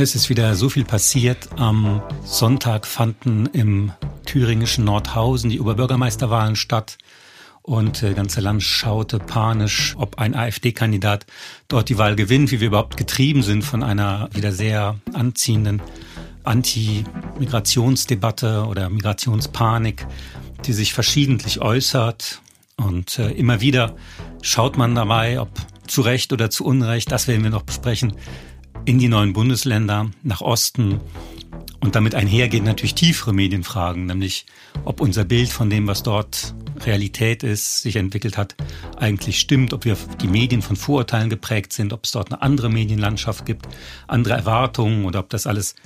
Es ist wieder so viel passiert. Am Sonntag fanden im thüringischen Nordhausen die Oberbürgermeisterwahlen statt. Und das ganze Land schaute panisch, ob ein AfD-Kandidat dort die Wahl gewinnt, wie wir überhaupt getrieben sind von einer wieder sehr anziehenden Anti-Migrationsdebatte oder Migrationspanik, die sich verschiedentlich äußert. Und äh, immer wieder schaut man dabei, ob zu Recht oder zu Unrecht, das werden wir noch besprechen, in die neuen Bundesländer, nach Osten. Und damit einhergehen natürlich tiefere Medienfragen, nämlich ob unser Bild von dem, was dort Realität ist, sich entwickelt hat, eigentlich stimmt, ob wir die Medien von Vorurteilen geprägt sind, ob es dort eine andere Medienlandschaft gibt, andere Erwartungen oder ob das alles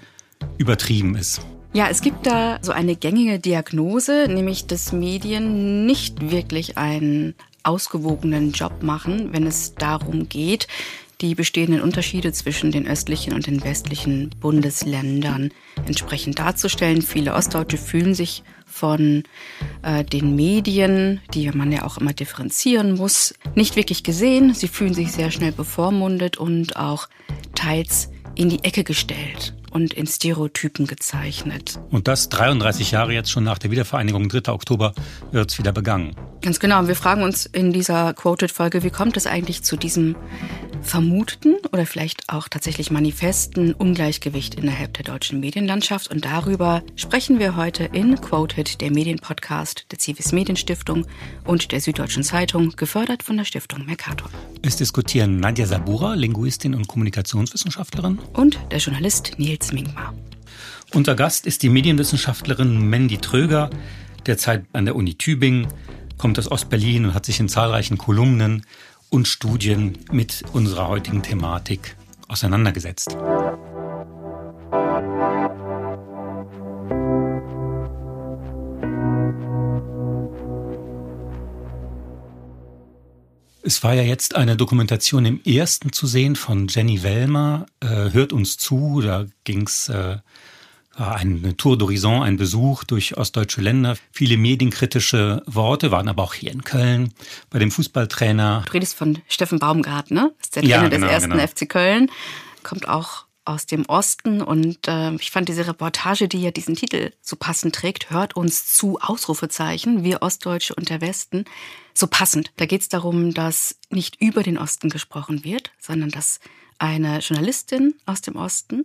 übertrieben ist. Ja, es gibt da so eine gängige Diagnose, nämlich dass Medien nicht wirklich einen ausgewogenen Job machen, wenn es darum geht, die bestehenden Unterschiede zwischen den östlichen und den westlichen Bundesländern entsprechend darzustellen. Viele Ostdeutsche fühlen sich von äh, den Medien, die man ja auch immer differenzieren muss, nicht wirklich gesehen. Sie fühlen sich sehr schnell bevormundet und auch teils in die Ecke gestellt und in Stereotypen gezeichnet. Und das 33 Jahre jetzt schon nach der Wiedervereinigung, 3. Oktober, wird es wieder begangen. Ganz genau. Wir fragen uns in dieser Quoted-Folge, wie kommt es eigentlich zu diesem vermuteten oder vielleicht auch tatsächlich manifesten Ungleichgewicht innerhalb der deutschen Medienlandschaft. Und darüber sprechen wir heute in Quoted, der Medienpodcast der Civis Medienstiftung und der Süddeutschen Zeitung, gefördert von der Stiftung Mercator. Es diskutieren Nadja Sabura, Linguistin und Kommunikationswissenschaftlerin. Und der Journalist Nils Mingmar. Unser Gast ist die Medienwissenschaftlerin Mandy Tröger, derzeit an der Uni Tübingen, kommt aus Ostberlin und hat sich in zahlreichen Kolumnen und Studien mit unserer heutigen Thematik auseinandergesetzt. Es war ja jetzt eine Dokumentation im ersten zu sehen von Jenny Wellmer, äh, Hört uns zu, da ging's äh, eine Tour d'Horizon, ein Besuch durch ostdeutsche Länder, viele medienkritische Worte, waren aber auch hier in Köln bei dem Fußballtrainer. Du redest von Steffen Baumgart, ne? Das ist der Trainer ja, genau, des ersten genau. FC Köln, kommt auch aus dem Osten und äh, ich fand diese Reportage, die ja diesen Titel so passend trägt, hört uns zu Ausrufezeichen, wir Ostdeutsche und der Westen, so passend. Da geht es darum, dass nicht über den Osten gesprochen wird, sondern dass eine Journalistin aus dem Osten,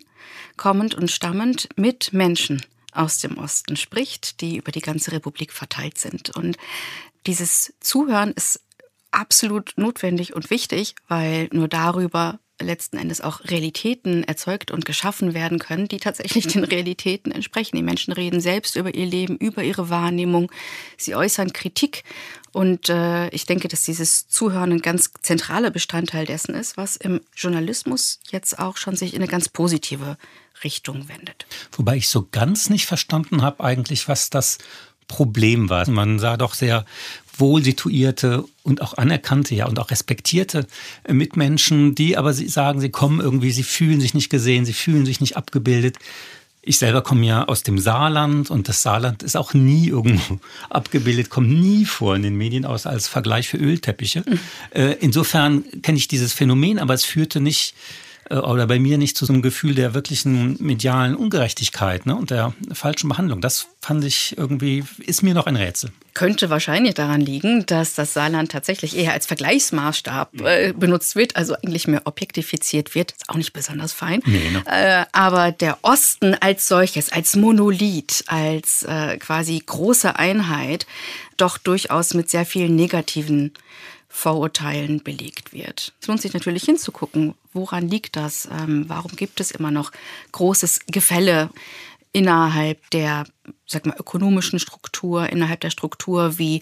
kommend und stammend mit Menschen aus dem Osten spricht, die über die ganze Republik verteilt sind. Und dieses Zuhören ist absolut notwendig und wichtig, weil nur darüber letzten Endes auch Realitäten erzeugt und geschaffen werden können, die tatsächlich den Realitäten entsprechen. Die Menschen reden selbst über ihr Leben, über ihre Wahrnehmung. Sie äußern Kritik. Und äh, ich denke, dass dieses Zuhören ein ganz zentraler Bestandteil dessen ist, was im Journalismus jetzt auch schon sich in eine ganz positive Richtung wendet. Wobei ich so ganz nicht verstanden habe eigentlich, was das Problem war. Man sah doch sehr wohl situierte und auch anerkannte, ja, und auch respektierte äh, Mitmenschen, die aber sagen, sie kommen irgendwie, sie fühlen sich nicht gesehen, sie fühlen sich nicht abgebildet. Ich selber komme ja aus dem Saarland und das Saarland ist auch nie irgendwo abgebildet, kommt nie vor in den Medien aus als Vergleich für Ölteppiche. Mhm. Insofern kenne ich dieses Phänomen, aber es führte nicht äh, oder bei mir nicht zu so einem Gefühl der wirklichen medialen Ungerechtigkeit ne, und der falschen Behandlung. Das fand ich irgendwie, ist mir noch ein Rätsel. Könnte wahrscheinlich daran liegen, dass das Saarland tatsächlich eher als Vergleichsmaßstab äh, benutzt wird, also eigentlich mehr objektifiziert wird. Ist auch nicht besonders fein. Nee, ne? äh, aber der Osten als solches, als Monolith, als äh, quasi große Einheit, doch durchaus mit sehr vielen negativen Vorurteilen belegt wird. Es lohnt sich natürlich hinzugucken, woran liegt das? Ähm, warum gibt es immer noch großes Gefälle innerhalb der sag mal, ökonomischen Struktur, innerhalb der Struktur, wie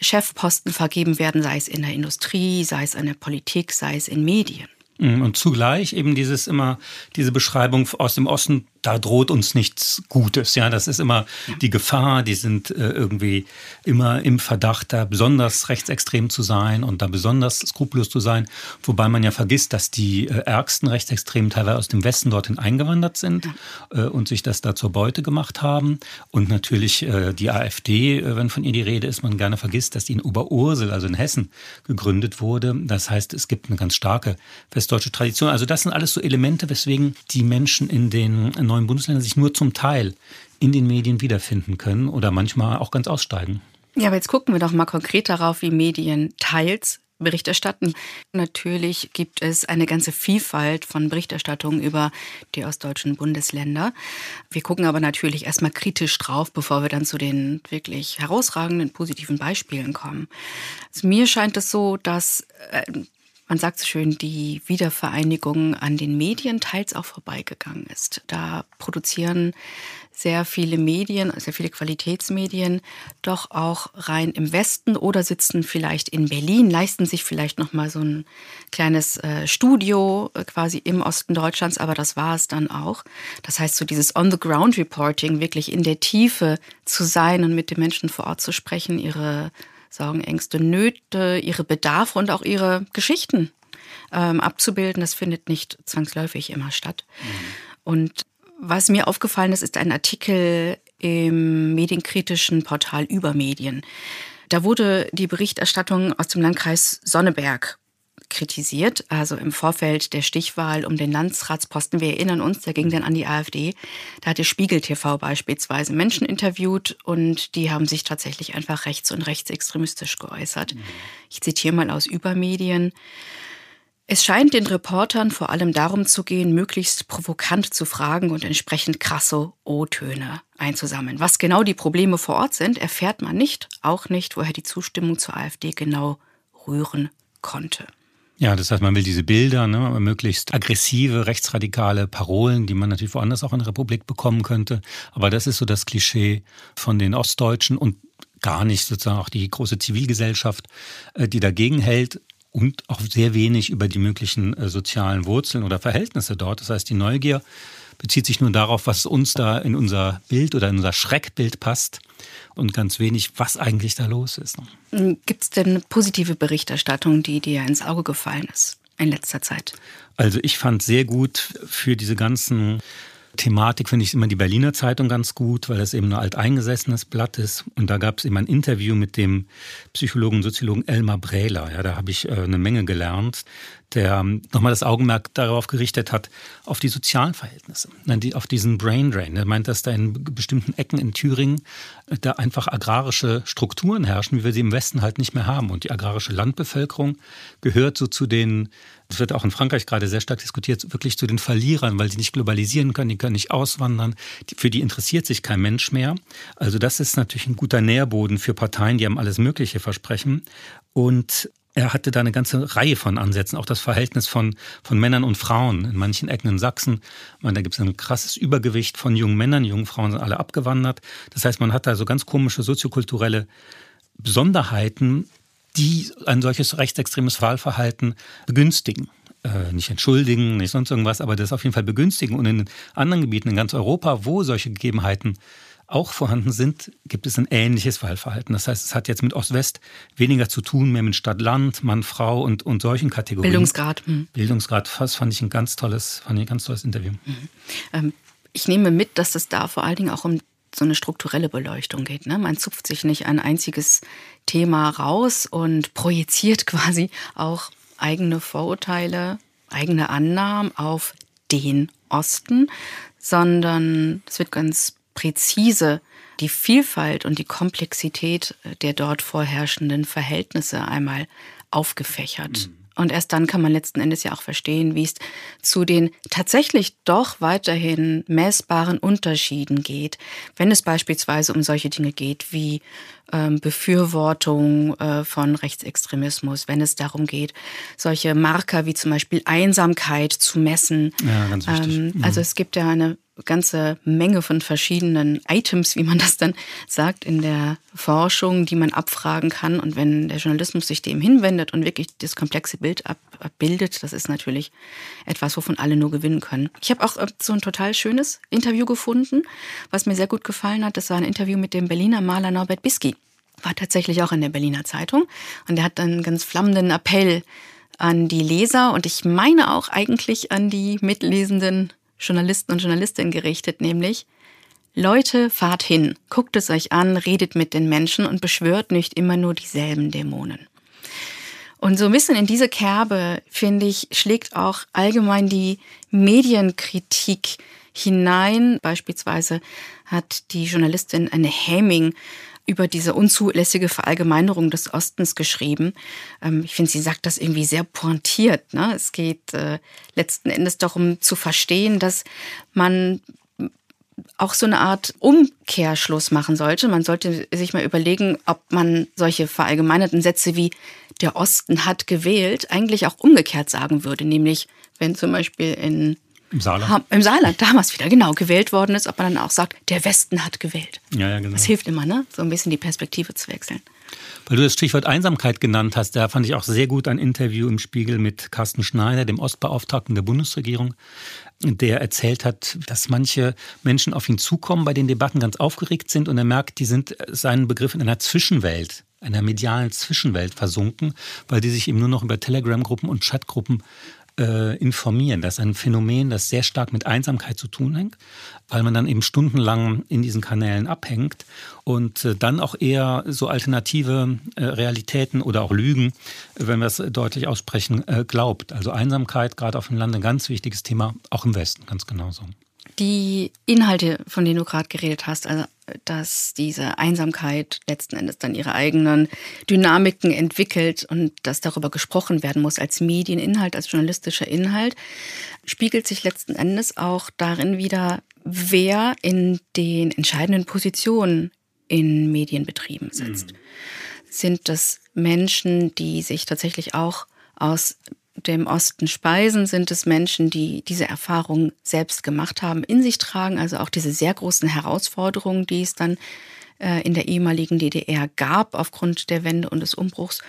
Chefposten vergeben werden, sei es in der Industrie, sei es in der Politik, sei es in Medien? Mhm, und zugleich eben dieses immer, diese Beschreibung aus dem Osten da droht uns nichts Gutes. Ja, das ist immer die Gefahr. Die sind äh, irgendwie immer im Verdacht, da besonders rechtsextrem zu sein und da besonders skrupellos zu sein. Wobei man ja vergisst, dass die äh, ärgsten Rechtsextremen teilweise aus dem Westen dorthin eingewandert sind äh, und sich das da zur Beute gemacht haben. Und natürlich äh, die AfD, äh, wenn von ihr die Rede ist, man gerne vergisst, dass die in Oberursel, also in Hessen, gegründet wurde. Das heißt, es gibt eine ganz starke westdeutsche Tradition. Also das sind alles so Elemente, weswegen die Menschen in den neuen Bundesländern sich nur zum Teil in den Medien wiederfinden können oder manchmal auch ganz aussteigen. Ja, aber jetzt gucken wir doch mal konkret darauf, wie Medien teils Bericht erstatten. Natürlich gibt es eine ganze Vielfalt von Berichterstattungen über die ostdeutschen Bundesländer. Wir gucken aber natürlich erstmal kritisch drauf, bevor wir dann zu den wirklich herausragenden positiven Beispielen kommen. Also mir scheint es so, dass äh, man sagt so schön, die Wiedervereinigung an den Medien teils auch vorbeigegangen ist. Da produzieren sehr viele Medien, sehr viele Qualitätsmedien doch auch rein im Westen oder sitzen vielleicht in Berlin, leisten sich vielleicht noch mal so ein kleines äh, Studio äh, quasi im Osten Deutschlands, aber das war es dann auch. Das heißt, so dieses On-the-Ground-Reporting, wirklich in der Tiefe zu sein und mit den Menschen vor Ort zu sprechen, ihre Sorgen, Ängste, Nöte, ihre Bedarfe und auch ihre Geschichten ähm, abzubilden, das findet nicht zwangsläufig immer statt. Mhm. Und was mir aufgefallen ist, ist ein Artikel im medienkritischen Portal Übermedien. Da wurde die Berichterstattung aus dem Landkreis Sonneberg kritisiert, also im Vorfeld der Stichwahl um den Landsratsposten. Wir erinnern uns, der ging dann an die AfD. Da hatte Spiegel TV beispielsweise Menschen interviewt und die haben sich tatsächlich einfach rechts- und rechtsextremistisch geäußert. Mhm. Ich zitiere mal aus Übermedien. Es scheint den Reportern vor allem darum zu gehen, möglichst provokant zu fragen und entsprechend krasse O-Töne einzusammeln. Was genau die Probleme vor Ort sind, erfährt man nicht, auch nicht, woher die Zustimmung zur AfD genau rühren konnte. Ja, das heißt, man will diese Bilder, ne, möglichst aggressive, rechtsradikale Parolen, die man natürlich woanders auch in der Republik bekommen könnte. Aber das ist so das Klischee von den Ostdeutschen und gar nicht sozusagen auch die große Zivilgesellschaft, äh, die dagegen hält und auch sehr wenig über die möglichen äh, sozialen Wurzeln oder Verhältnisse dort. Das heißt, die Neugier bezieht sich nur darauf, was uns da in unser Bild oder in unser Schreckbild passt und ganz wenig, was eigentlich da los ist. Gibt es denn positive Berichterstattung, die dir ins Auge gefallen ist in letzter Zeit? Also ich fand sehr gut für diese ganzen Thematik finde ich immer die Berliner Zeitung ganz gut, weil das eben ein alteingesessenes Blatt ist. Und da gab es eben ein Interview mit dem Psychologen und Soziologen Elmar Brähler. Ja, da habe ich äh, eine Menge gelernt, der ähm, nochmal das Augenmerk darauf gerichtet hat, auf die sozialen Verhältnisse, auf diesen Brain Drain. Er meint, dass da in bestimmten Ecken in Thüringen äh, da einfach agrarische Strukturen herrschen, wie wir sie im Westen halt nicht mehr haben. Und die agrarische Landbevölkerung gehört so zu den das wird auch in Frankreich gerade sehr stark diskutiert, wirklich zu den Verlierern, weil sie nicht globalisieren können, die können nicht auswandern, für die interessiert sich kein Mensch mehr. Also das ist natürlich ein guter Nährboden für Parteien, die haben alles Mögliche versprechen. Und er hatte da eine ganze Reihe von Ansätzen, auch das Verhältnis von, von Männern und Frauen. In manchen Ecken in Sachsen, man, da gibt es ein krasses Übergewicht von jungen Männern, jungen Frauen sind alle abgewandert. Das heißt, man hat da so ganz komische soziokulturelle Besonderheiten, die ein solches rechtsextremes Wahlverhalten begünstigen. Äh, nicht entschuldigen, nicht sonst irgendwas, aber das auf jeden Fall begünstigen. Und in anderen Gebieten in ganz Europa, wo solche Gegebenheiten auch vorhanden sind, gibt es ein ähnliches Wahlverhalten. Das heißt, es hat jetzt mit Ost-West weniger zu tun, mehr mit Stadt-Land, Mann, Frau und, und solchen Kategorien. Bildungsgrad. Mhm. Bildungsgrad, das fand ich ein ganz tolles, fand ich ein ganz tolles Interview. Mhm. Ähm, ich nehme mit, dass es da vor allen Dingen auch um so eine strukturelle Beleuchtung geht. Ne? Man zupft sich nicht ein einziges Thema raus und projiziert quasi auch eigene Vorurteile, eigene Annahmen auf den Osten, sondern es wird ganz präzise die Vielfalt und die Komplexität der dort vorherrschenden Verhältnisse einmal aufgefächert. Mhm. Und erst dann kann man letzten Endes ja auch verstehen, wie es zu den tatsächlich doch weiterhin messbaren Unterschieden geht, wenn es beispielsweise um solche Dinge geht wie Befürwortung äh, von Rechtsextremismus, wenn es darum geht, solche Marker wie zum Beispiel Einsamkeit zu messen. Ja, ganz wichtig. Ähm, also es gibt ja eine ganze Menge von verschiedenen Items, wie man das dann sagt, in der Forschung, die man abfragen kann. Und wenn der Journalismus sich dem hinwendet und wirklich das komplexe Bild abbildet, das ist natürlich etwas, wovon alle nur gewinnen können. Ich habe auch äh, so ein total schönes Interview gefunden, was mir sehr gut gefallen hat. Das war ein Interview mit dem Berliner Maler Norbert Bisky. War tatsächlich auch in der Berliner Zeitung. Und er hat einen ganz flammenden Appell an die Leser und ich meine auch eigentlich an die mitlesenden Journalisten und Journalistinnen gerichtet, nämlich Leute, fahrt hin, guckt es euch an, redet mit den Menschen und beschwört nicht immer nur dieselben Dämonen. Und so ein bisschen in diese Kerbe, finde ich, schlägt auch allgemein die Medienkritik hinein. Beispielsweise hat die Journalistin Anne Heming über diese unzulässige Verallgemeinerung des Ostens geschrieben. Ähm, ich finde, sie sagt das irgendwie sehr pointiert. Ne? Es geht äh, letzten Endes darum zu verstehen, dass man auch so eine Art Umkehrschluss machen sollte. Man sollte sich mal überlegen, ob man solche verallgemeinerten Sätze wie der Osten hat gewählt eigentlich auch umgekehrt sagen würde. Nämlich, wenn zum Beispiel in im Saarland. Im Saarland damals wieder, genau, gewählt worden ist, ob man dann auch sagt, der Westen hat gewählt. Ja, ja, genau. Das hilft immer, ne? So ein bisschen die Perspektive zu wechseln. Weil du das Stichwort Einsamkeit genannt hast, da fand ich auch sehr gut ein Interview im Spiegel mit Carsten Schneider, dem Ostbeauftragten der Bundesregierung, der erzählt hat, dass manche Menschen auf ihn zukommen, bei den Debatten ganz aufgeregt sind und er merkt, die sind seinen Begriff in einer Zwischenwelt einer medialen Zwischenwelt versunken, weil die sich eben nur noch über Telegram-Gruppen und Chatgruppen äh, informieren. Das ist ein Phänomen, das sehr stark mit Einsamkeit zu tun hängt, weil man dann eben stundenlang in diesen Kanälen abhängt und äh, dann auch eher so alternative äh, Realitäten oder auch Lügen, wenn wir es deutlich aussprechen, äh, glaubt. Also Einsamkeit, gerade auf dem Land, ein ganz wichtiges Thema, auch im Westen ganz genauso. Die Inhalte, von denen du gerade geredet hast, also dass diese Einsamkeit letzten Endes dann ihre eigenen Dynamiken entwickelt und dass darüber gesprochen werden muss als Medieninhalt, als journalistischer Inhalt, spiegelt sich letzten Endes auch darin wieder, wer in den entscheidenden Positionen in Medienbetrieben sitzt. Mhm. Sind das Menschen, die sich tatsächlich auch aus dem Osten speisen, sind es Menschen, die diese Erfahrung selbst gemacht haben, in sich tragen, also auch diese sehr großen Herausforderungen, die es dann äh, in der ehemaligen DDR gab aufgrund der Wende und des Umbruchs,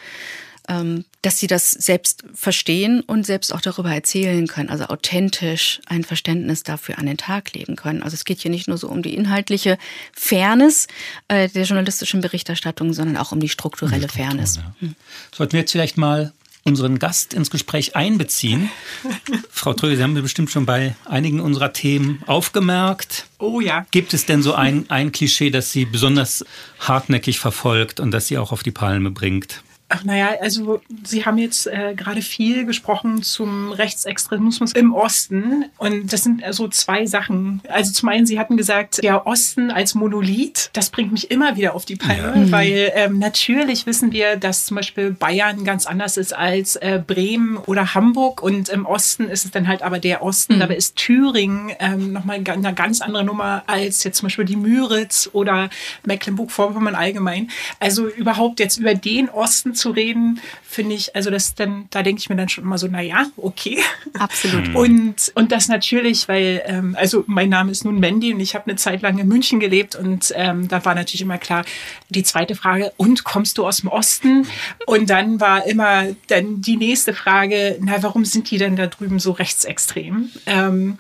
ähm, dass sie das selbst verstehen und selbst auch darüber erzählen können, also authentisch ein Verständnis dafür an den Tag legen können. Also es geht hier nicht nur so um die inhaltliche Fairness äh, der journalistischen Berichterstattung, sondern auch um die strukturelle die Fairness. Ja. Hm. Sollten wir jetzt vielleicht mal unseren Gast ins Gespräch einbeziehen. Frau Tröge, Sie haben bestimmt schon bei einigen unserer Themen aufgemerkt. Oh ja. Gibt es denn so ein, ein Klischee, das Sie besonders hartnäckig verfolgt und das Sie auch auf die Palme bringt? Ach naja, also Sie haben jetzt äh, gerade viel gesprochen zum Rechtsextremismus im Osten und das sind also zwei Sachen. Also zum einen, Sie hatten gesagt, der Osten als Monolith, das bringt mich immer wieder auf die Palme, ja. Mhm. weil ähm, natürlich wissen wir, dass zum Beispiel Bayern ganz anders ist als äh, Bremen oder Hamburg und im Osten ist es dann halt aber der Osten. Mhm. Dabei ist Thüringen ähm, nochmal eine ganz andere Nummer als jetzt zum Beispiel die Müritz oder Mecklenburg-Vorpommern allgemein. Also überhaupt jetzt über den Osten zu reden, finde ich, also das dann, da denke ich mir dann schon immer so, naja, okay. Absolut. Und, und das natürlich, weil, ähm, also mein Name ist nun Mandy und ich habe eine Zeit lang in München gelebt und ähm, da war natürlich immer klar, die zweite Frage, und kommst du aus dem Osten? Und dann war immer dann die nächste Frage, na, warum sind die denn da drüben so rechtsextrem? Ähm,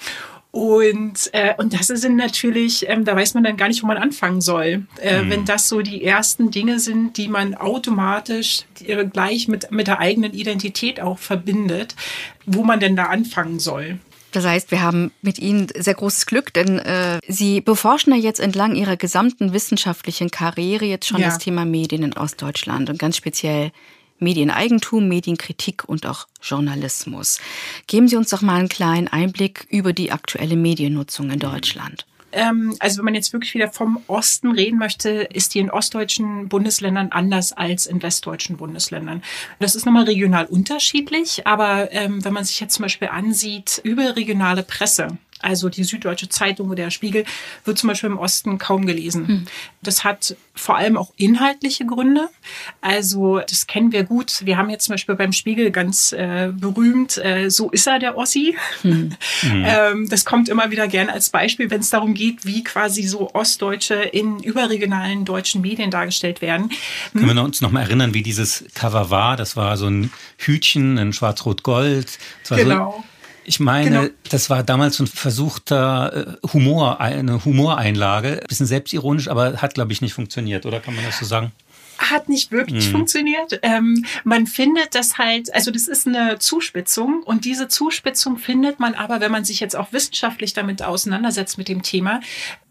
und, äh, und das sind natürlich, ähm, da weiß man dann gar nicht, wo man anfangen soll. Äh, mhm. Wenn das so die ersten Dinge sind, die man automatisch äh, gleich mit, mit der eigenen Identität auch verbindet, wo man denn da anfangen soll. Das heißt, wir haben mit Ihnen sehr großes Glück, denn äh, Sie beforschen ja jetzt entlang Ihrer gesamten wissenschaftlichen Karriere jetzt schon ja. das Thema Medien in Ostdeutschland und ganz speziell Medieneigentum, Medienkritik und auch Journalismus. Geben Sie uns doch mal einen kleinen Einblick über die aktuelle Mediennutzung in Deutschland ähm, also wenn man jetzt wirklich wieder vom Osten reden möchte, ist die in ostdeutschen Bundesländern anders als in westdeutschen Bundesländern. Das ist nochmal regional unterschiedlich, aber ähm, wenn man sich jetzt zum Beispiel ansieht, überregionale Presse, also die Süddeutsche Zeitung oder der Spiegel, wird zum Beispiel im Osten kaum gelesen. Hm. Das hat vor allem auch inhaltliche Gründe. Also das kennen wir gut. Wir haben jetzt zum Beispiel beim Spiegel ganz äh, berühmt, äh, so ist er der Ossi. Hm. ähm, das kommt immer wieder gerne als Beispiel, wenn es darum geht, wie quasi so Ostdeutsche in überregionalen deutschen Medien dargestellt werden. Hm. Können wir uns noch mal erinnern, wie dieses Cover war? Das war so ein Hütchen, ein Schwarz-Rot-Gold. Genau. So ich meine, genau. das war damals ein versuchter äh, Humor, eine Humoreinlage, bisschen selbstironisch, aber hat, glaube ich, nicht funktioniert, oder kann man das so sagen? hat nicht wirklich mhm. funktioniert. Ähm, man findet das halt, also das ist eine Zuspitzung und diese Zuspitzung findet man aber, wenn man sich jetzt auch wissenschaftlich damit auseinandersetzt mit dem Thema,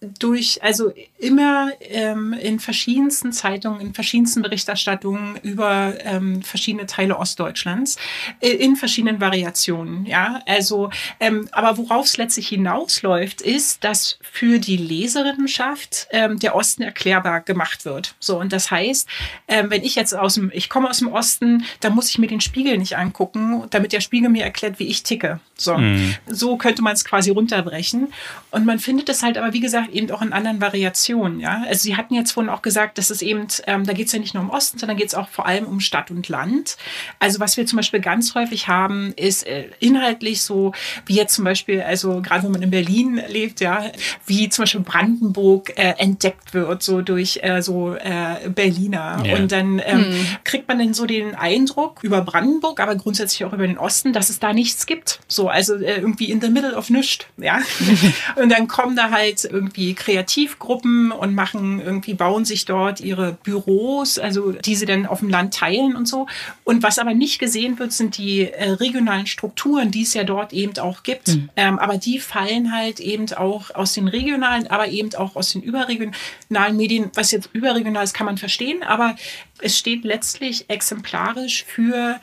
durch, also immer ähm, in verschiedensten Zeitungen, in verschiedensten Berichterstattungen über ähm, verschiedene Teile Ostdeutschlands, äh, in verschiedenen Variationen, ja. Also, ähm, aber worauf es letztlich hinausläuft, ist, dass für die Leserinnenschaft ähm, der Osten erklärbar gemacht wird. So, und das heißt, ähm, wenn ich jetzt aus dem, ich komme aus dem Osten, dann muss ich mir den Spiegel nicht angucken, damit der Spiegel mir erklärt, wie ich ticke. So, mhm. so könnte man es quasi runterbrechen. Und man findet es halt aber, wie gesagt, eben auch in anderen Variationen. Ja? Also Sie hatten jetzt vorhin auch gesagt, dass es eben, ähm, da geht es ja nicht nur um Osten, sondern geht es auch vor allem um Stadt und Land. Also was wir zum Beispiel ganz häufig haben, ist äh, inhaltlich so, wie jetzt zum Beispiel, also gerade wenn man in Berlin lebt, ja, wie zum Beispiel Brandenburg äh, entdeckt wird, so durch äh, so äh, Berliner. Ja. Und dann ähm, hm. kriegt man dann so den Eindruck über Brandenburg, aber grundsätzlich auch über den Osten, dass es da nichts gibt. So, also äh, irgendwie in the middle of nichts, ja. und dann kommen da halt irgendwie Kreativgruppen und machen irgendwie, bauen sich dort ihre Büros, also die sie dann auf dem Land teilen und so. Und was aber nicht gesehen wird, sind die äh, regionalen Strukturen, die es ja dort eben auch gibt. Mhm. Ähm, aber die fallen halt eben auch aus den regionalen, aber eben auch aus den überregionalen Medien. Was jetzt überregional ist, kann man verstehen, aber es steht letztlich exemplarisch für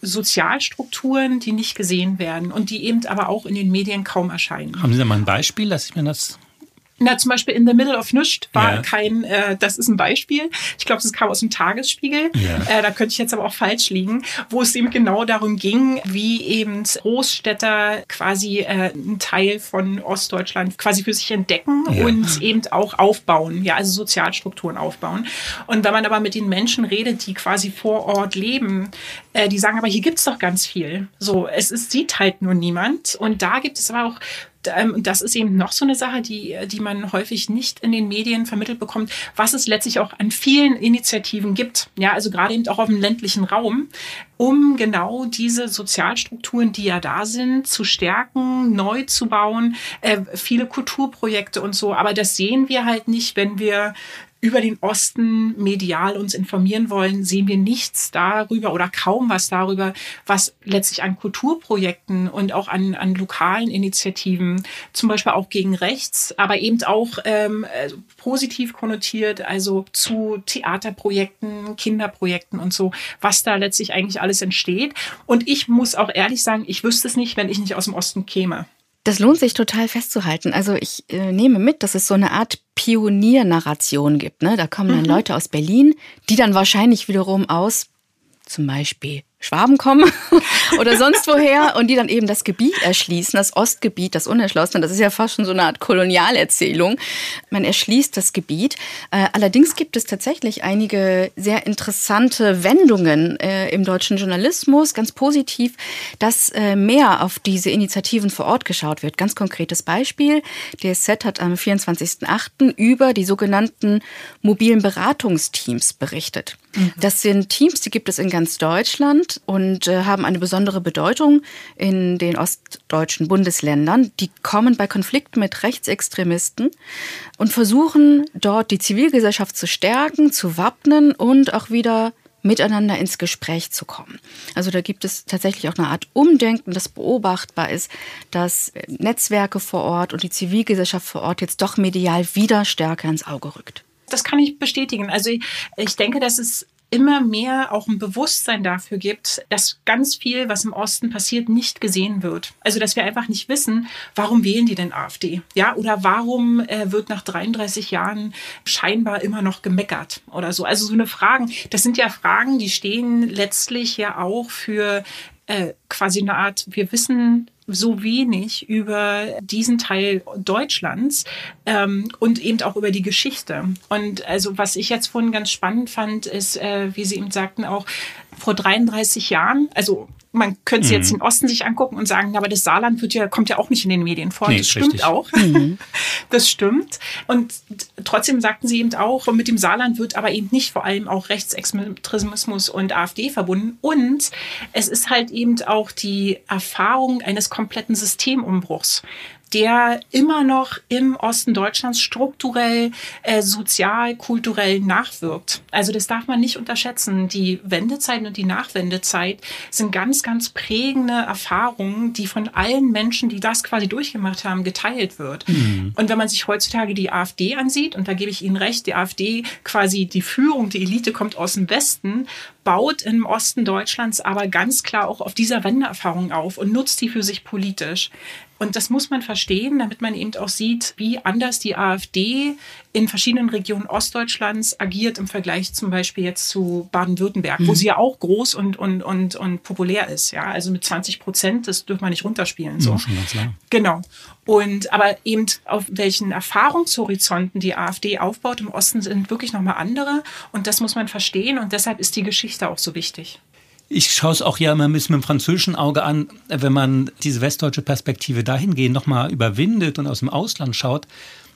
Sozialstrukturen, die nicht gesehen werden und die eben aber auch in den Medien kaum erscheinen. Haben Sie da mal ein Beispiel, dass ich mir das na, zum Beispiel in the middle of Nüscht war ja. kein, äh, das ist ein Beispiel. Ich glaube, das kam aus dem Tagesspiegel. Ja. Äh, da könnte ich jetzt aber auch falsch liegen, wo es eben genau darum ging, wie eben Großstädter quasi äh, einen Teil von Ostdeutschland quasi für sich entdecken ja. und eben auch aufbauen, ja, also Sozialstrukturen aufbauen. Und wenn man aber mit den Menschen redet, die quasi vor Ort leben, äh, die sagen, aber hier gibt's doch ganz viel. So, es ist, sieht halt nur niemand. Und da gibt es aber auch ähm, das ist eben noch so eine Sache, die, die man häufig nicht in den Medien vermittelt bekommt, was es letztlich auch an vielen Initiativen gibt. Ja, also gerade eben auch auf dem ländlichen Raum, um genau diese Sozialstrukturen, die ja da sind, zu stärken, neu zu bauen, äh, viele Kulturprojekte und so. Aber das sehen wir halt nicht, wenn wir über den Osten medial uns informieren wollen, sehen wir nichts darüber oder kaum was darüber, was letztlich an Kulturprojekten und auch an, an lokalen Initiativen, zum Beispiel auch gegen rechts, aber eben auch ähm, positiv konnotiert, also zu Theaterprojekten, Kinderprojekten und so, was da letztlich eigentlich alles entsteht. Und ich muss auch ehrlich sagen, ich wüsste es nicht, wenn ich nicht aus dem Osten käme. Das lohnt sich total festzuhalten. Also ich äh, nehme mit, dass es so eine Art Pioniernarration gibt. Ne? Da kommen dann mhm. Leute aus Berlin, die dann wahrscheinlich wiederum aus zum Beispiel Schwaben kommen oder sonst woher und die dann eben das Gebiet erschließen, das Ostgebiet, das Unerschlossene. Das ist ja fast schon so eine Art Kolonialerzählung. Man erschließt das Gebiet. Äh, allerdings gibt es tatsächlich einige sehr interessante Wendungen äh, im deutschen Journalismus, ganz positiv, dass äh, mehr auf diese Initiativen vor Ort geschaut wird. Ganz konkretes Beispiel. Der SZ hat am 24.08. über die sogenannten mobilen Beratungsteams berichtet. Mhm. Das sind Teams, die gibt es in ganz Deutschland und äh, haben eine besondere Bedeutung in den ostdeutschen Bundesländern. Die kommen bei Konflikten mit Rechtsextremisten und versuchen dort die Zivilgesellschaft zu stärken, zu wappnen und auch wieder miteinander ins Gespräch zu kommen. Also da gibt es tatsächlich auch eine Art Umdenken, das beobachtbar ist, dass Netzwerke vor Ort und die Zivilgesellschaft vor Ort jetzt doch medial wieder stärker ins Auge rückt. Das kann ich bestätigen. Also ich denke, dass es immer mehr auch ein Bewusstsein dafür gibt, dass ganz viel, was im Osten passiert, nicht gesehen wird. Also dass wir einfach nicht wissen, warum wählen die denn AfD? Ja, oder warum äh, wird nach 33 Jahren scheinbar immer noch gemeckert oder so? Also so eine Fragen, das sind ja Fragen, die stehen letztlich ja auch für äh, quasi eine Art, wir wissen so wenig über diesen Teil Deutschlands ähm, und eben auch über die Geschichte. Und also was ich jetzt vorhin ganz spannend fand, ist, äh, wie Sie eben sagten, auch vor 33 Jahren, also man könnte mhm. jetzt den Osten sich angucken und sagen, aber das Saarland wird ja, kommt ja auch nicht in den Medien vor. Nee, das stimmt richtig. auch. Mhm. Das stimmt. Und trotzdem sagten sie eben auch, mit dem Saarland wird aber eben nicht vor allem auch Rechtsextremismus und AfD verbunden. Und es ist halt eben auch die Erfahrung eines kompletten Systemumbruchs der immer noch im Osten Deutschlands strukturell, äh, sozial, kulturell nachwirkt. Also das darf man nicht unterschätzen. Die Wendezeit und die Nachwendezeit sind ganz, ganz prägende Erfahrungen, die von allen Menschen, die das quasi durchgemacht haben, geteilt wird. Mhm. Und wenn man sich heutzutage die AfD ansieht, und da gebe ich Ihnen recht, die AfD quasi die Führung, die Elite kommt aus dem Westen, baut im Osten Deutschlands aber ganz klar auch auf dieser Wendeerfahrung auf und nutzt die für sich politisch. Und das muss man verstehen, damit man eben auch sieht, wie anders die AfD in verschiedenen Regionen Ostdeutschlands agiert im Vergleich zum Beispiel jetzt zu Baden-Württemberg, mhm. wo sie ja auch groß und, und, und, und populär ist. Ja, also mit 20 Prozent, das dürfen wir nicht runterspielen. So. Ja, schon ganz klar. Genau. Und aber eben auf welchen Erfahrungshorizonten die AfD aufbaut im Osten sind wirklich nochmal andere. Und das muss man verstehen. Und deshalb ist die Geschichte auch so wichtig. Ich schaue es auch ja immer ein bisschen mit dem französischen Auge an, wenn man diese westdeutsche Perspektive dahingehend nochmal überwindet und aus dem Ausland schaut,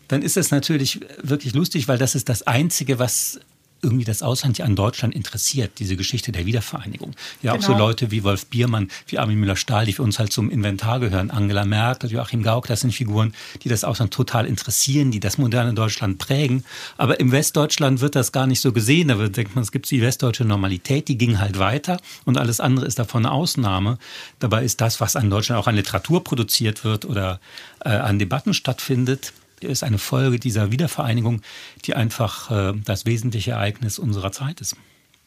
dann ist es natürlich wirklich lustig, weil das ist das Einzige, was irgendwie das Ausland ja an Deutschland interessiert, diese Geschichte der Wiedervereinigung. Ja, genau. auch so genau. Leute wie Wolf Biermann, wie Armin Müller-Stahl, die für uns halt zum Inventar gehören, Angela Merkel, Joachim Gauck, das sind Figuren, die das Ausland total interessieren, die das moderne Deutschland prägen. Aber im Westdeutschland wird das gar nicht so gesehen. Da wird, denkt man, es gibt die westdeutsche Normalität, die ging halt weiter und alles andere ist davon eine Ausnahme. Dabei ist das, was an Deutschland auch an Literatur produziert wird oder äh, an Debatten stattfindet, ist eine Folge dieser Wiedervereinigung, die einfach äh, das wesentliche Ereignis unserer Zeit ist.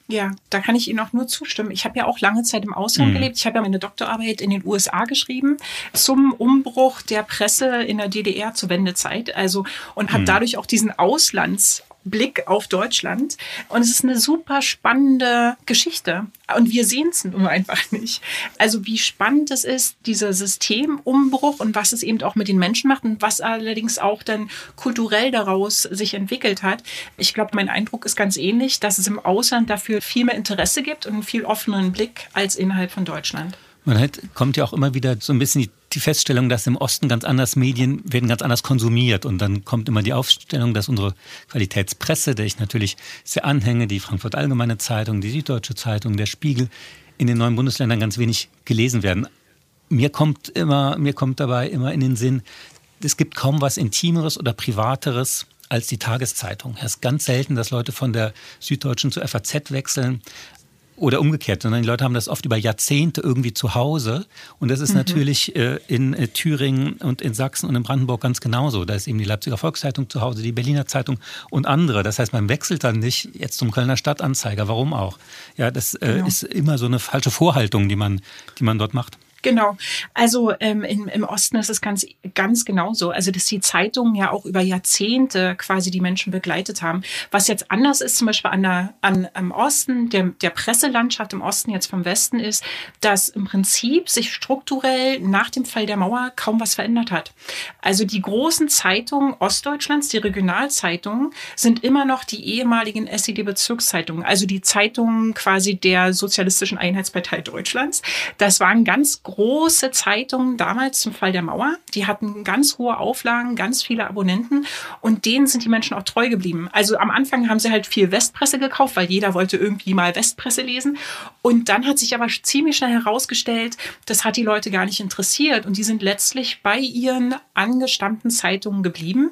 Ja, da kann ich Ihnen auch nur zustimmen. Ich habe ja auch lange Zeit im Ausland mhm. gelebt. Ich habe ja meine Doktorarbeit in den USA geschrieben zum Umbruch der Presse in der DDR zur Wendezeit. Also und habe mhm. dadurch auch diesen Auslands Blick auf Deutschland. Und es ist eine super spannende Geschichte. Und wir sehen es nur einfach nicht. Also wie spannend es ist, dieser Systemumbruch und was es eben auch mit den Menschen macht und was allerdings auch dann kulturell daraus sich entwickelt hat. Ich glaube, mein Eindruck ist ganz ähnlich, dass es im Ausland dafür viel mehr Interesse gibt und einen viel offeneren Blick als innerhalb von Deutschland. Man hat, kommt ja auch immer wieder so ein bisschen die, die, Feststellung, dass im Osten ganz anders Medien werden ganz anders konsumiert. Und dann kommt immer die Aufstellung, dass unsere Qualitätspresse, der ich natürlich sehr anhänge, die Frankfurt Allgemeine Zeitung, die Süddeutsche Zeitung, der Spiegel, in den neuen Bundesländern ganz wenig gelesen werden. Mir kommt immer, mir kommt dabei immer in den Sinn, es gibt kaum was Intimeres oder Privateres als die Tageszeitung. Es ist ganz selten, dass Leute von der Süddeutschen zur FAZ wechseln oder umgekehrt, sondern die Leute haben das oft über Jahrzehnte irgendwie zu Hause. Und das ist mhm. natürlich äh, in äh, Thüringen und in Sachsen und in Brandenburg ganz genauso. Da ist eben die Leipziger Volkszeitung zu Hause, die Berliner Zeitung und andere. Das heißt, man wechselt dann nicht jetzt zum Kölner Stadtanzeiger. Warum auch? Ja, das äh, genau. ist immer so eine falsche Vorhaltung, die man, die man dort macht. Genau. Also ähm, im, im Osten ist es ganz, ganz genauso. Also, dass die Zeitungen ja auch über Jahrzehnte quasi die Menschen begleitet haben. Was jetzt anders ist, zum Beispiel an der, an, am Osten, der, der Presselandschaft im Osten jetzt vom Westen ist, dass im Prinzip sich strukturell nach dem Fall der Mauer kaum was verändert hat. Also die großen Zeitungen Ostdeutschlands, die Regionalzeitungen, sind immer noch die ehemaligen SED-Bezirkszeitungen, also die Zeitungen quasi der Sozialistischen Einheitspartei Deutschlands. Das waren ganz große Zeitungen damals zum Fall der Mauer. Die hatten ganz hohe Auflagen, ganz viele Abonnenten und denen sind die Menschen auch treu geblieben. Also am Anfang haben sie halt viel Westpresse gekauft, weil jeder wollte irgendwie mal Westpresse lesen. Und dann hat sich aber ziemlich schnell herausgestellt, das hat die Leute gar nicht interessiert und die sind letztlich bei ihren angestammten Zeitungen geblieben,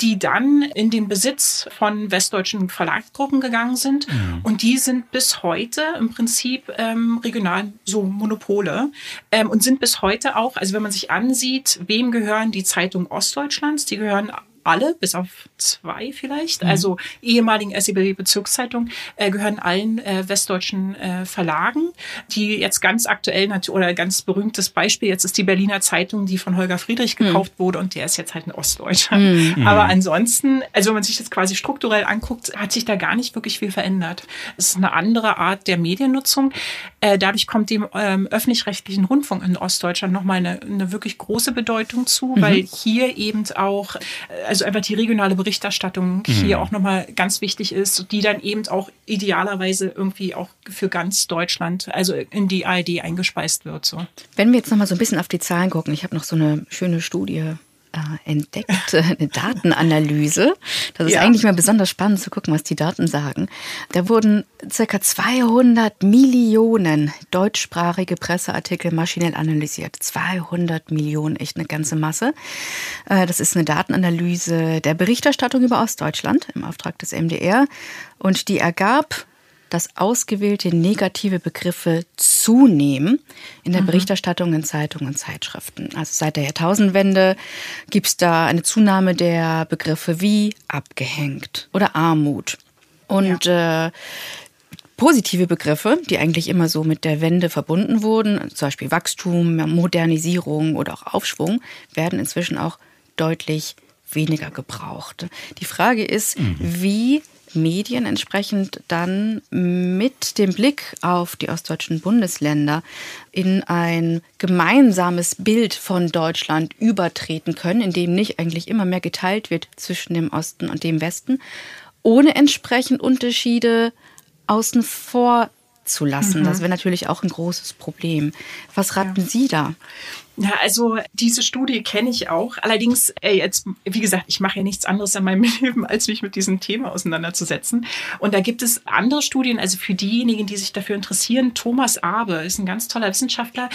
die dann in den Besitz von westdeutschen Verlagsgruppen gegangen sind mhm. und die sind bis heute im Prinzip ähm, regional so Monopole. Äh, und sind bis heute auch, also wenn man sich ansieht, wem gehören die Zeitungen Ostdeutschlands, die gehören alle, bis auf zwei vielleicht, mhm. also ehemaligen SEB-Bezirkszeitung, äh, gehören allen äh, westdeutschen äh, Verlagen, die jetzt ganz aktuell oder ganz berühmtes Beispiel jetzt ist die Berliner Zeitung, die von Holger Friedrich mhm. gekauft mhm. wurde und der ist jetzt halt ein Ostdeutscher. Mhm. Aber ansonsten, also wenn man sich das quasi strukturell anguckt, hat sich da gar nicht wirklich viel verändert. Es ist eine andere Art der Mediennutzung. Äh, dadurch kommt dem ähm, öffentlich-rechtlichen Rundfunk in Ostdeutschland nochmal eine, eine wirklich große Bedeutung zu, mhm. weil hier eben auch, äh, also einfach die regionale Berichterstattung mhm. hier auch nochmal ganz wichtig ist, die dann eben auch idealerweise irgendwie auch für ganz Deutschland, also in die ARD eingespeist wird. So. Wenn wir jetzt nochmal so ein bisschen auf die Zahlen gucken, ich habe noch so eine schöne Studie äh, entdeckt, eine Datenanalyse. Das ist ja. eigentlich mal besonders spannend zu gucken, was die Daten sagen. Da wurden circa 200 Millionen deutschsprachige Presseartikel maschinell analysiert. 200 Millionen, echt eine ganze Masse. Äh, das ist eine Datenanalyse der Berichterstattung über Ostdeutschland im Auftrag des MDR. Und die ergab, dass ausgewählte negative Begriffe zunehmen in der mhm. Berichterstattung in Zeitungen und Zeitschriften. Also seit der Jahrtausendwende gibt es da eine Zunahme der Begriffe wie abgehängt oder Armut. Und ja. äh, positive Begriffe, die eigentlich immer so mit der Wende verbunden wurden, zum Beispiel Wachstum, Modernisierung oder auch Aufschwung, werden inzwischen auch deutlich weniger gebraucht. Die Frage ist, mhm. wie Medien entsprechend dann mit dem Blick auf die ostdeutschen Bundesländer in ein gemeinsames Bild von Deutschland übertreten können, in dem nicht eigentlich immer mehr geteilt wird zwischen dem Osten und dem Westen, ohne entsprechend Unterschiede außen vor zu lassen. Mhm. Das wäre natürlich auch ein großes Problem. Was raten ja. Sie da? Ja, also diese Studie kenne ich auch. Allerdings, ey, jetzt, wie gesagt, ich mache ja nichts anderes in meinem Leben, als mich mit diesem Thema auseinanderzusetzen. Und da gibt es andere Studien, also für diejenigen, die sich dafür interessieren. Thomas Abe ist ein ganz toller Wissenschaftler,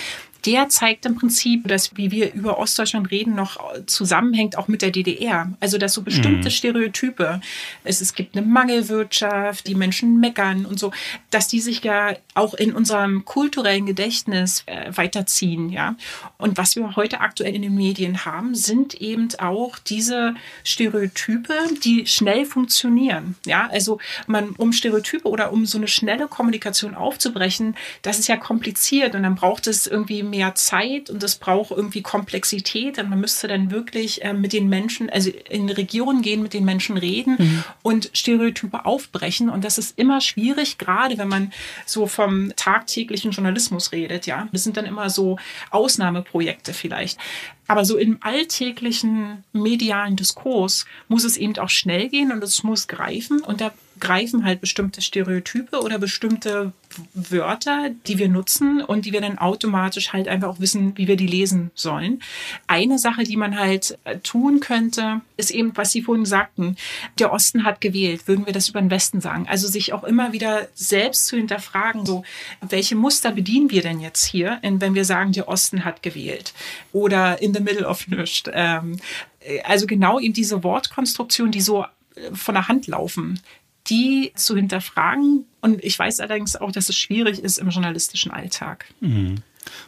der zeigt im Prinzip, dass, wie wir über Ostdeutschland reden, noch zusammenhängt auch mit der DDR. Also, dass so bestimmte mhm. Stereotype, es, es gibt eine Mangelwirtschaft, die Menschen meckern und so, dass die sich ja auch in unserem kulturellen Gedächtnis äh, weiterziehen, ja. Und was wir heute aktuell in den Medien haben, sind eben auch diese Stereotype, die schnell funktionieren, ja. Also, man, um Stereotype oder um so eine schnelle Kommunikation aufzubrechen, das ist ja kompliziert und dann braucht es irgendwie mehr Zeit und es braucht irgendwie Komplexität und man müsste dann wirklich äh, mit den Menschen, also in Regionen gehen, mit den Menschen reden mhm. und Stereotype aufbrechen und das ist immer schwierig, gerade wenn man so vom tagtäglichen Journalismus redet, ja. Das sind dann immer so Ausnahmeprojekte vielleicht. Aber so im alltäglichen medialen Diskurs muss es eben auch schnell gehen und es muss greifen. Und da greifen halt bestimmte Stereotype oder bestimmte Wörter, die wir nutzen und die wir dann automatisch halt einfach auch wissen, wie wir die lesen sollen. Eine Sache, die man halt äh, tun könnte, ist eben, was Sie vorhin sagten, der Osten hat gewählt, würden wir das über den Westen sagen. Also sich auch immer wieder selbst zu hinterfragen, so, welche Muster bedienen wir denn jetzt hier, wenn wir sagen, der Osten hat gewählt oder in the middle of nichts. Ähm, äh, also genau eben diese Wortkonstruktion, die so äh, von der Hand laufen die zu hinterfragen. Und ich weiß allerdings auch, dass es schwierig ist im journalistischen Alltag. Mhm.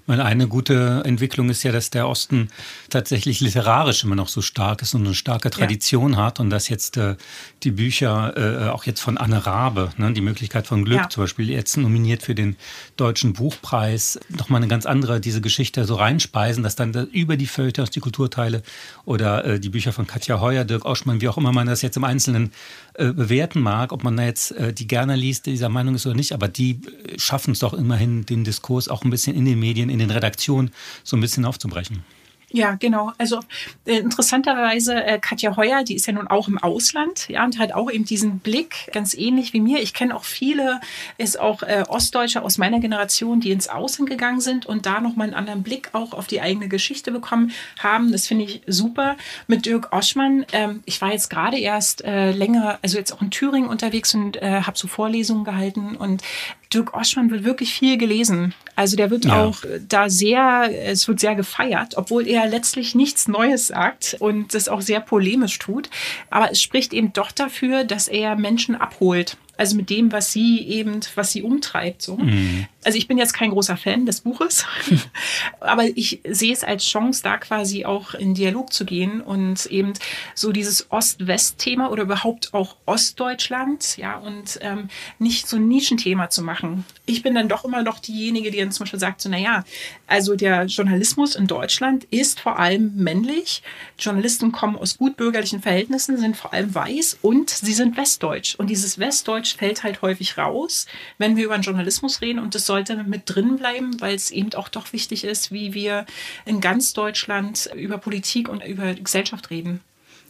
Meine eine gute Entwicklung ist ja, dass der Osten tatsächlich literarisch immer noch so stark ist und eine starke Tradition ja. hat und dass jetzt äh, die Bücher, äh, auch jetzt von Anne Rabe, ne, die Möglichkeit von Glück ja. zum Beispiel, jetzt nominiert für den Deutschen Buchpreis, nochmal eine ganz andere, diese Geschichte so reinspeisen, dass dann über die Feuilletons, die Kulturteile oder äh, die Bücher von Katja Heuer, Dirk Oschmann, wie auch immer man das jetzt im Einzelnen äh, bewerten mag, ob man da jetzt äh, die gerne liest, dieser Meinung ist oder nicht, aber die äh, schaffen es doch immerhin, den Diskurs auch ein bisschen in den Medien, in den Redaktionen so ein bisschen aufzubrechen. Ja, genau. Also äh, interessanterweise äh, Katja Heuer, die ist ja nun auch im Ausland, ja, und hat auch eben diesen Blick, ganz ähnlich wie mir. Ich kenne auch viele, ist auch äh, Ostdeutsche aus meiner Generation, die ins Ausland gegangen sind und da nochmal einen anderen Blick auch auf die eigene Geschichte bekommen haben. Das finde ich super. Mit Dirk Oschmann, ähm, ich war jetzt gerade erst äh, länger, also jetzt auch in Thüringen unterwegs und äh, habe so Vorlesungen gehalten und Dirk Oschmann wird wirklich viel gelesen. Also der wird ja. auch da sehr, es wird sehr gefeiert, obwohl er letztlich nichts Neues sagt und das auch sehr polemisch tut. Aber es spricht eben doch dafür, dass er Menschen abholt Also mit dem, was sie eben, was sie umtreibt. So. Mhm. Also ich bin jetzt kein großer Fan des Buches, aber ich sehe es als Chance, da quasi auch in Dialog zu gehen und eben so dieses Ost-West-Thema oder überhaupt auch Ostdeutschland, ja, und ähm, nicht so ein Nischenthema zu machen. Ich bin dann doch immer noch diejenige, die dann zum Beispiel sagt, so, naja, also der Journalismus in Deutschland ist vor allem männlich. Journalisten kommen aus gutbürgerlichen Verhältnissen, sind vor allem weiß und sie sind westdeutsch. Und dieses Westdeutsch fällt halt häufig raus, wenn wir über den Journalismus reden und das sollte mit drin bleiben, weil es eben auch doch wichtig ist, wie wir in ganz Deutschland über Politik und über Gesellschaft reden.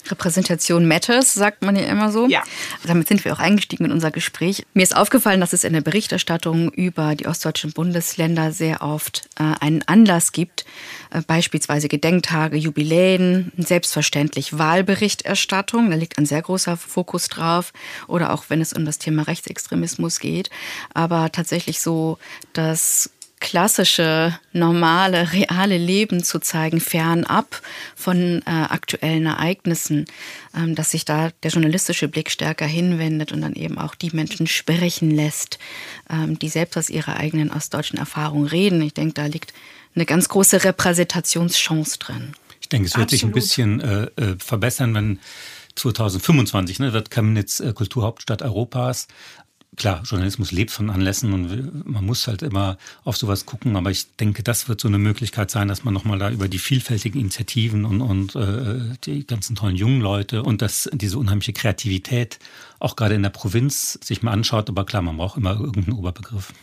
Repräsentation matters, sagt man ja immer so. Ja. Damit sind wir auch eingestiegen in unser Gespräch. Mir ist aufgefallen, dass es in der Berichterstattung über die ostdeutschen Bundesländer sehr oft äh, einen Anlass gibt, äh, beispielsweise Gedenktage, Jubiläen, selbstverständlich Wahlberichterstattung, da liegt ein sehr großer Fokus drauf, oder auch wenn es um das Thema Rechtsextremismus geht. Aber tatsächlich so, dass klassische, normale, reale Leben zu zeigen, fernab von äh, aktuellen Ereignissen, ähm, dass sich da der journalistische Blick stärker hinwendet und dann eben auch die Menschen sprechen lässt, ähm, die selbst aus ihrer eigenen ostdeutschen Erfahrung reden. Ich denke, da liegt eine ganz große Repräsentationschance drin. Ich denke, es wird Absolut. sich ein bisschen äh, äh verbessern, wenn 2025 ne, wird Chemnitz äh, Kulturhauptstadt Europas klar, Journalismus lebt von Anlässen und man muss halt immer auf sowas gucken, aber ich denke, das wird so eine Möglichkeit sein, dass man nochmal da über die vielfältigen Initiativen und, und äh, die ganzen tollen jungen Leute und das, diese unheimliche Kreativität auch gerade in der Provinz sich mal anschaut. Aber klar, man braucht immer irgendeinen Oberbegriff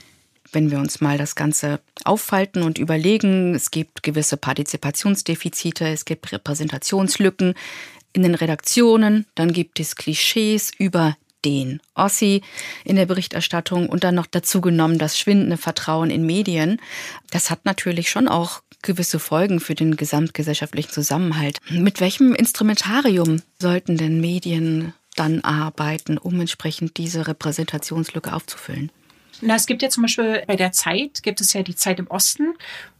wenn wir uns mal das Ganze auffalten und überlegen, es gibt gewisse Partizipationsdefizite, es gibt Repräsentationslücken in den Redaktionen, dann gibt es Klischees über den Ossi in der Berichterstattung und dann noch dazu genommen das schwindende Vertrauen in Medien. Das hat natürlich schon auch gewisse Folgen für den gesamtgesellschaftlichen Zusammenhalt. Mit welchem Instrumentarium sollten denn Medien dann arbeiten, um entsprechend diese Repräsentationslücke aufzufüllen? Na, es gibt ja zum Beispiel bei der Zeit, gibt es ja die Zeit im Osten,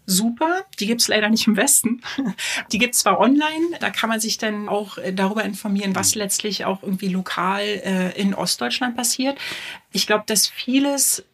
super. Die gibt's leider nicht im Westen. Die gibt's zwar online, da kann man sich dann auch äh, darüber informieren, was letztlich auch irgendwie lokal äh, in Ostdeutschland passiert. Ich glaube, dass vieles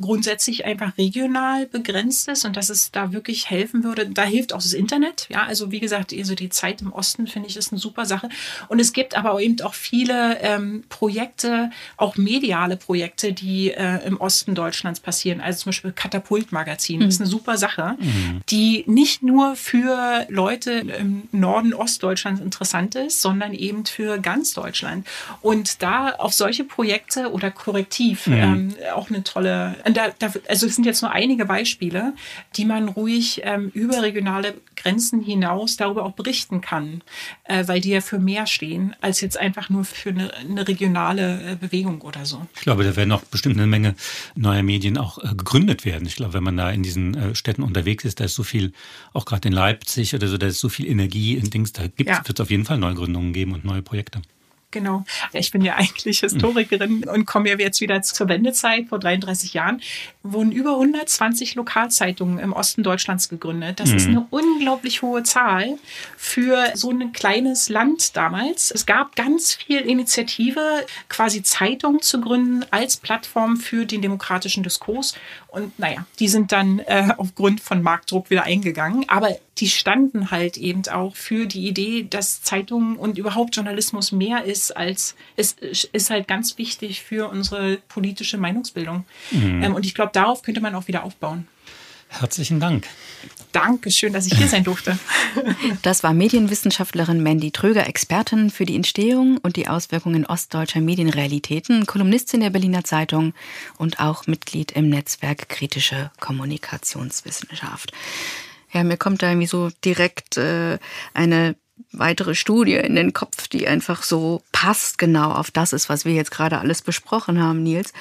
grundsätzlich einfach regional begrenzt ist und dass es da wirklich helfen würde. Da hilft auch das Internet. Ja, also wie gesagt, also die Zeit im Osten finde ich ist eine super Sache. Und es gibt aber eben auch viele ähm, Projekte, auch mediale Projekte, die äh, im Osten Deutschlands passieren. Also zum Beispiel Katapult-Magazin mhm. ist eine super Sache, mhm. die nicht nur für Leute im Norden Ostdeutschlands interessant ist, sondern eben für ganz Deutschland. Und da auf solche Projekte oder Korrektiv mhm. ähm, auch eine tolle da, da, also es sind jetzt nur einige Beispiele, die man ruhig ähm, über regionale Grenzen hinaus darüber auch berichten kann, äh, weil die ja für mehr stehen, als jetzt einfach nur für eine, eine regionale äh, Bewegung oder so. Ich glaube, da werden auch bestimmt eine Menge neuer Medien auch äh, gegründet werden. Ich glaube, wenn man da in diesen äh, Städten unterwegs ist, da ist so viel, auch gerade in Leipzig oder so, da ist so viel Energie in Dings, da ja. wird es auf jeden Fall Neugründungen geben und neue Projekte. Genau. Ich bin ja eigentlich Historikerin und komme ja jetzt wieder zur Wendezeit vor 33 Jahren. Wurden über 120 Lokalzeitungen im Osten Deutschlands gegründet. Das mhm. ist eine unglaublich hohe Zahl für so ein kleines Land damals. Es gab ganz viel Initiative, quasi Zeitungen zu gründen als Plattform für den demokratischen Diskurs. Und naja, die sind dann äh, aufgrund von Marktdruck wieder eingegangen. Aber die standen halt eben auch für die Idee, dass Zeitungen und überhaupt Journalismus mehr ist als, es ist halt ganz wichtig für unsere politische Meinungsbildung. Mhm. Ähm, und ich glaube, darauf könnte man auch wieder aufbauen. Herzlichen Dank. Dankeschön, dass ich hier sein durfte. Das war Medienwissenschaftlerin Mandy Tröger, Expertin für die Entstehung und die Auswirkungen ostdeutscher Medienrealitäten, Kolumnistin der Berliner Zeitung und auch Mitglied im Netzwerk Kritische Kommunikationswissenschaft. Ja, mir kommt da irgendwie so direkt äh, eine weitere Studie in den Kopf, die einfach so passt genau auf das ist, was wir jetzt gerade alles besprochen haben, Nils.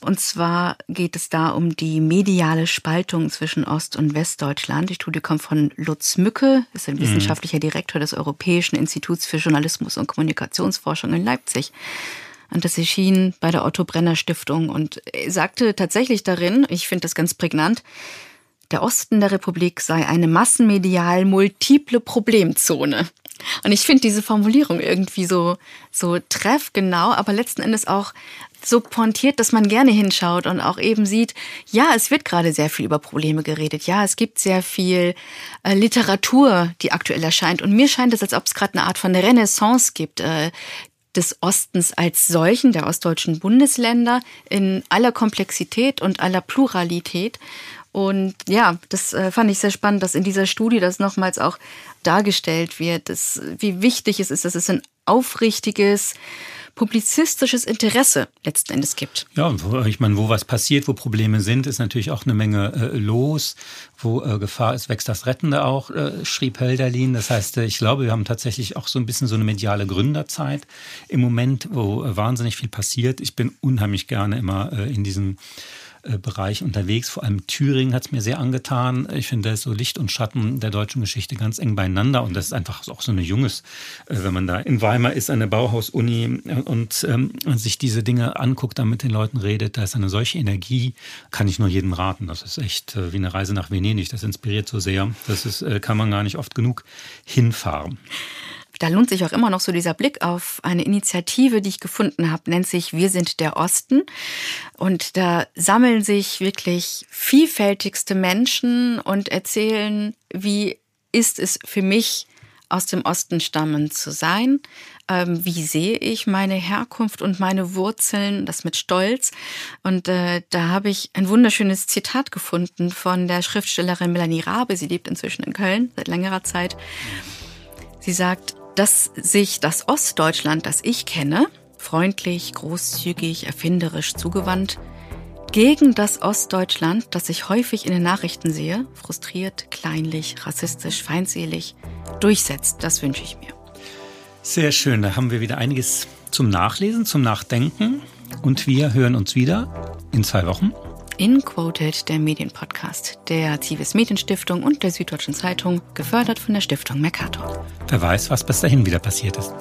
Und zwar geht es da um die mediale Spaltung zwischen Ost- und Westdeutschland. Die Studie kommt von Lutz Mücke, ist ein mhm. wissenschaftlicher Direktor des Europäischen Instituts für Journalismus und Kommunikationsforschung in Leipzig. Und das erschien bei der Otto Brenner Stiftung und sagte tatsächlich darin, ich finde das ganz prägnant, der Osten der Republik sei eine massenmedial multiple Problemzone. Und ich finde diese Formulierung irgendwie so, so treffgenau, aber letzten Endes auch so pointiert, dass man gerne hinschaut und auch eben sieht, ja, es wird gerade sehr viel über Probleme geredet. Ja, es gibt sehr viel äh, Literatur, die aktuell erscheint. Und mir scheint es, als ob es gerade eine Art von Renaissance gibt, äh, des Ostens als solchen, der ostdeutschen Bundesländer, in aller Komplexität und aller Pluralität. Und ja, das äh, fand ich sehr spannend, dass in dieser Studie das nochmals auch dargestellt wird, dass, wie wichtig es ist, dass es ein aufrichtiges, publizistisches Interesse letzten Endes gibt. Ja, ich meine, wo was passiert, wo Probleme sind, ist natürlich auch eine Menge äh, los. Wo äh, Gefahr ist, wächst das Rettende auch, äh, schrieb Hölderlin. Das heißt, äh, ich glaube, wir haben tatsächlich auch so ein bisschen so eine mediale Gründerzeit im Moment, wo äh, wahnsinnig viel passiert. Ich bin unheimlich gerne immer in diesen Bereich unterwegs. Vor allem Thüringen hat es mir sehr angetan. Ich finde, da ist so Licht und Schatten der deutschen Geschichte ganz eng beieinander. Und das ist einfach auch so eine junges, äh, wenn man da in Weimar ist, an der Bauhaus-Uni und ähm, sich diese Dinge anguckt, dann mit den Leuten redet, da ist eine solche Energie, kann ich nur jedem raten. Das ist echt äh, wie eine Reise nach Venedig. Das inspiriert so sehr. Das ist, kann man gar nicht oft genug hinfahren. Da lohnt sich auch immer noch so dieser Blick auf eine Initiative, die ich gefunden habe, nennt sich Wir sind der Osten. Und da sammeln sich wirklich vielfältigste Menschen und erzählen, wie ist es für mich, aus dem Osten stammend zu sein. Ähm, wie sehe ich meine Herkunft und meine Wurzeln, das mit Stolz. Und äh, da habe ich ein wunderschönes Zitat gefunden von der Schriftstellerin Melanie Rabe. Sie lebt inzwischen in Köln seit längerer Zeit. Sie sagt, dass sich das Ostdeutschland, das ich kenne, freundlich, großzügig, erfinderisch zugewandt, gegen das Ostdeutschland, das ich häufig in den Nachrichten sehe, frustriert, kleinlich, rassistisch, feindselig, durchsetzt. Das wünsche ich mir. Sehr schön, da haben wir wieder einiges zum Nachlesen, zum Nachdenken und wir hören uns wieder in zwei Wochen. InQuoted, der Medienpodcast der Zivis Medienstiftung und der Süddeutschen Zeitung, gefördert von der Stiftung Mercator. Wer weiß, was bis dahin wieder passiert ist.